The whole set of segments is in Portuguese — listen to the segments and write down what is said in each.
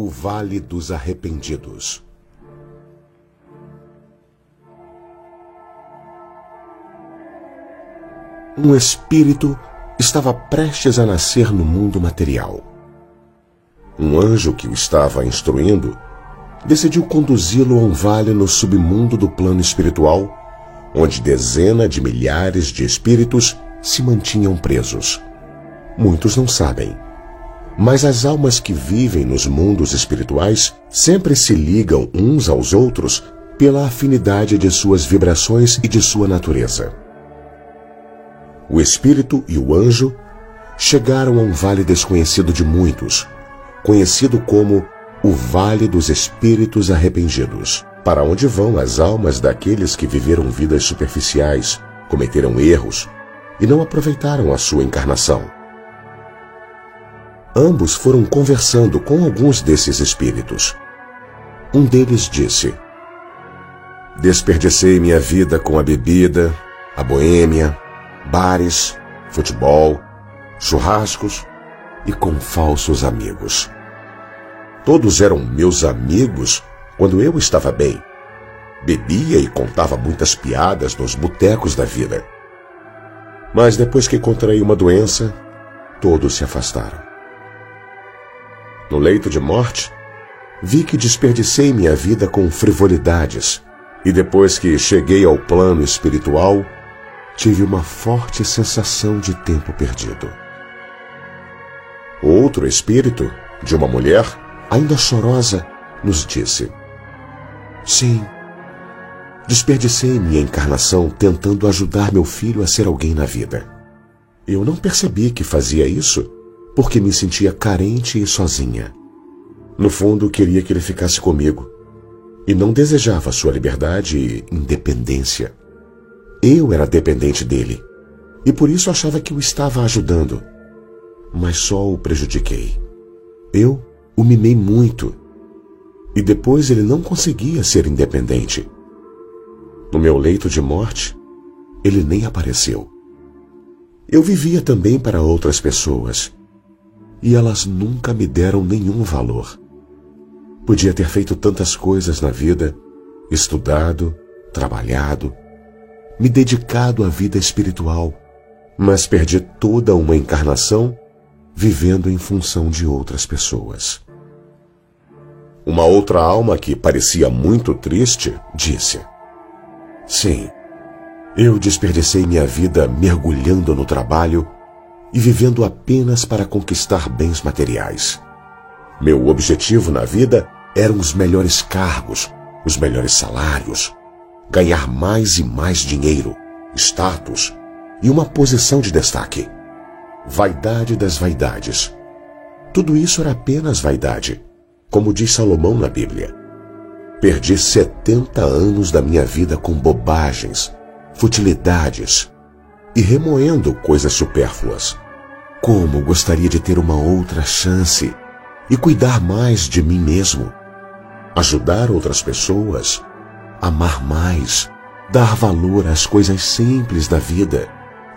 O Vale dos Arrependidos. Um espírito estava prestes a nascer no mundo material. Um anjo que o estava instruindo decidiu conduzi-lo a um vale no submundo do plano espiritual, onde dezenas de milhares de espíritos se mantinham presos. Muitos não sabem mas as almas que vivem nos mundos espirituais sempre se ligam uns aos outros pela afinidade de suas vibrações e de sua natureza. O espírito e o anjo chegaram a um vale desconhecido de muitos, conhecido como o Vale dos Espíritos Arrependidos, para onde vão as almas daqueles que viveram vidas superficiais, cometeram erros e não aproveitaram a sua encarnação ambos foram conversando com alguns desses espíritos. Um deles disse: Desperdicei minha vida com a bebida, a boêmia, bares, futebol, churrascos e com falsos amigos. Todos eram meus amigos quando eu estava bem. Bebia e contava muitas piadas nos botecos da vida. Mas depois que contraí uma doença, todos se afastaram no leito de morte, vi que desperdicei minha vida com frivolidades e depois que cheguei ao plano espiritual, tive uma forte sensação de tempo perdido. Outro espírito, de uma mulher, ainda chorosa, nos disse: Sim, desperdicei minha encarnação tentando ajudar meu filho a ser alguém na vida. Eu não percebi que fazia isso porque me sentia carente e sozinha. No fundo, queria que ele ficasse comigo e não desejava sua liberdade e independência. Eu era dependente dele e por isso achava que o estava ajudando, mas só o prejudiquei. Eu o mimei muito e depois ele não conseguia ser independente. No meu leito de morte, ele nem apareceu. Eu vivia também para outras pessoas e elas nunca me deram nenhum valor. Podia ter feito tantas coisas na vida, estudado, trabalhado, me dedicado à vida espiritual, mas perdi toda uma encarnação vivendo em função de outras pessoas. Uma outra alma que parecia muito triste disse: Sim, eu desperdicei minha vida mergulhando no trabalho e vivendo apenas para conquistar bens materiais. Meu objetivo na vida eram os melhores cargos, os melhores salários, ganhar mais e mais dinheiro, status e uma posição de destaque. Vaidade das vaidades. Tudo isso era apenas vaidade, como diz Salomão na Bíblia. Perdi 70 anos da minha vida com bobagens, futilidades, e remoendo coisas supérfluas. Como gostaria de ter uma outra chance e cuidar mais de mim mesmo, ajudar outras pessoas, amar mais, dar valor às coisas simples da vida,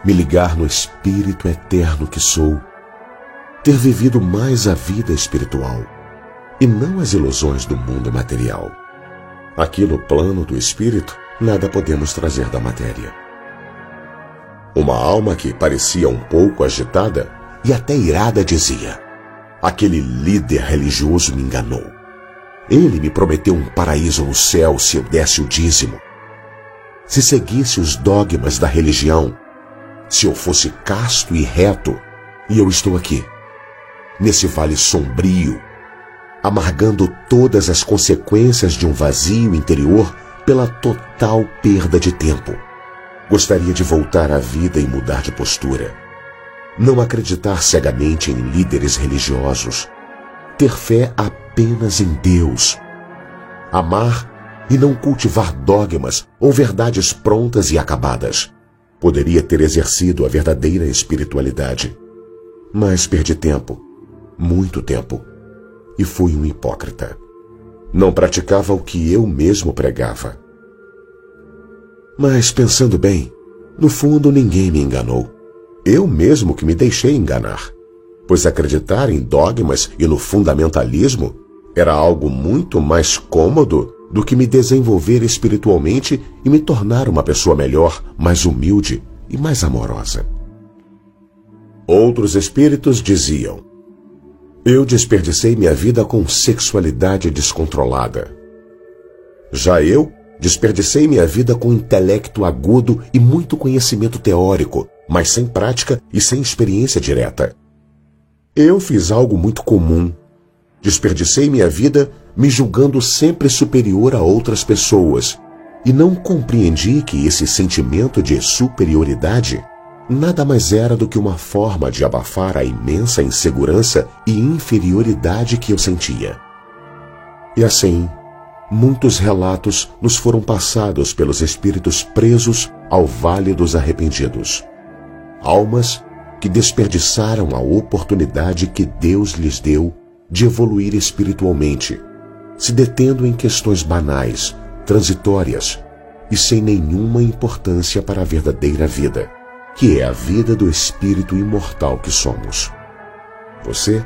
me ligar no espírito eterno que sou, ter vivido mais a vida espiritual e não as ilusões do mundo material. Aqui no plano do espírito, nada podemos trazer da matéria. Uma alma que parecia um pouco agitada e até irada dizia: Aquele líder religioso me enganou. Ele me prometeu um paraíso no céu se eu desse o dízimo. Se seguisse os dogmas da religião, se eu fosse casto e reto, e eu estou aqui, nesse vale sombrio, amargando todas as consequências de um vazio interior pela total perda de tempo. Gostaria de voltar à vida e mudar de postura. Não acreditar cegamente em líderes religiosos. Ter fé apenas em Deus. Amar e não cultivar dogmas ou verdades prontas e acabadas. Poderia ter exercido a verdadeira espiritualidade. Mas perdi tempo, muito tempo, e fui um hipócrita. Não praticava o que eu mesmo pregava mas pensando bem, no fundo ninguém me enganou. Eu mesmo que me deixei enganar. Pois acreditar em dogmas e no fundamentalismo era algo muito mais cômodo do que me desenvolver espiritualmente e me tornar uma pessoa melhor, mais humilde e mais amorosa. Outros espíritos diziam: Eu desperdicei minha vida com sexualidade descontrolada. Já eu desperdicei minha vida com intelecto agudo e muito conhecimento teórico, mas sem prática e sem experiência direta. Eu fiz algo muito comum. Desperdicei minha vida me julgando sempre superior a outras pessoas e não compreendi que esse sentimento de superioridade nada mais era do que uma forma de abafar a imensa insegurança e inferioridade que eu sentia. E assim, muitos relatos nos foram passados pelos espíritos presos ao Vale dos Arrependidos. Almas que desperdiçaram a oportunidade que Deus lhes deu de evoluir espiritualmente, se detendo em questões banais, transitórias e sem nenhuma importância para a verdadeira vida, que é a vida do espírito imortal que somos. Você,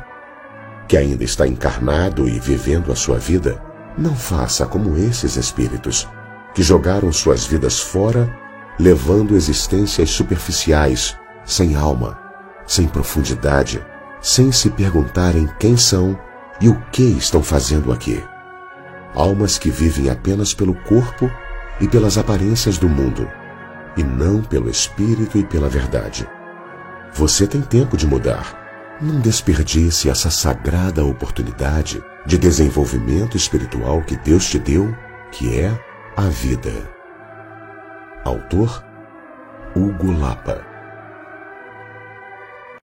que ainda está encarnado e vivendo a sua vida, não faça como esses espíritos, que jogaram suas vidas fora, levando existências superficiais, sem alma, sem profundidade, sem se perguntarem quem são e o que estão fazendo aqui. Almas que vivem apenas pelo corpo e pelas aparências do mundo, e não pelo espírito e pela verdade. Você tem tempo de mudar. Não desperdice essa sagrada oportunidade de desenvolvimento espiritual que Deus te deu, que é a vida. Autor Hugo Lapa